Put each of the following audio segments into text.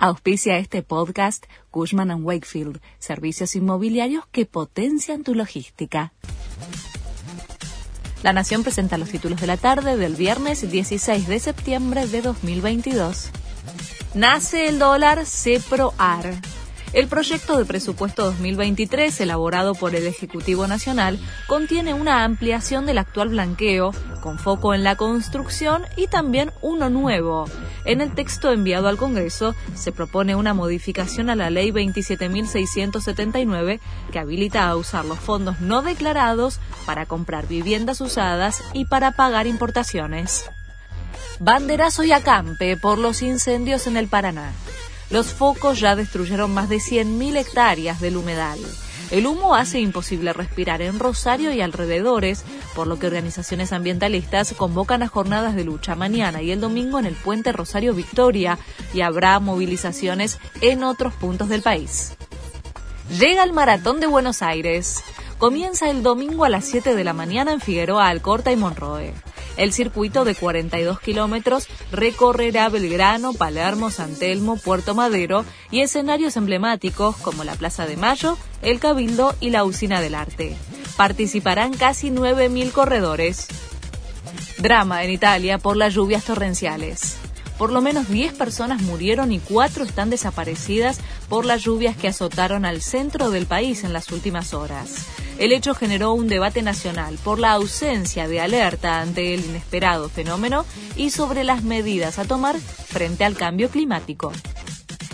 Auspicia este podcast Cushman ⁇ Wakefield, servicios inmobiliarios que potencian tu logística. La Nación presenta los títulos de la tarde del viernes 16 de septiembre de 2022. Nace el dólar CEPROAR. El proyecto de presupuesto 2023, elaborado por el Ejecutivo Nacional, contiene una ampliación del actual blanqueo, con foco en la construcción y también uno nuevo. En el texto enviado al Congreso se propone una modificación a la Ley 27.679 que habilita a usar los fondos no declarados para comprar viviendas usadas y para pagar importaciones. Banderazo y acampe por los incendios en el Paraná. Los focos ya destruyeron más de 100.000 hectáreas del humedal. El humo hace imposible respirar en Rosario y alrededores, por lo que organizaciones ambientalistas convocan a jornadas de lucha mañana y el domingo en el puente Rosario Victoria y habrá movilizaciones en otros puntos del país. Llega el Maratón de Buenos Aires. Comienza el domingo a las 7 de la mañana en Figueroa, Alcorta y Monroe. El circuito de 42 kilómetros recorrerá Belgrano, Palermo, San Telmo, Puerto Madero y escenarios emblemáticos como la Plaza de Mayo, el Cabildo y la Usina del Arte. Participarán casi 9.000 corredores. Drama en Italia por las lluvias torrenciales. Por lo menos 10 personas murieron y 4 están desaparecidas por las lluvias que azotaron al centro del país en las últimas horas. El hecho generó un debate nacional por la ausencia de alerta ante el inesperado fenómeno y sobre las medidas a tomar frente al cambio climático.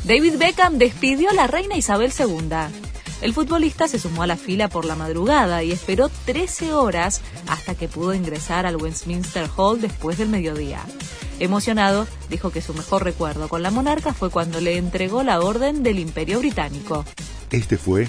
David Beckham despidió a la reina Isabel II. El futbolista se sumó a la fila por la madrugada y esperó 13 horas hasta que pudo ingresar al Westminster Hall después del mediodía. Emocionado, dijo que su mejor recuerdo con la monarca fue cuando le entregó la orden del Imperio Británico. Este fue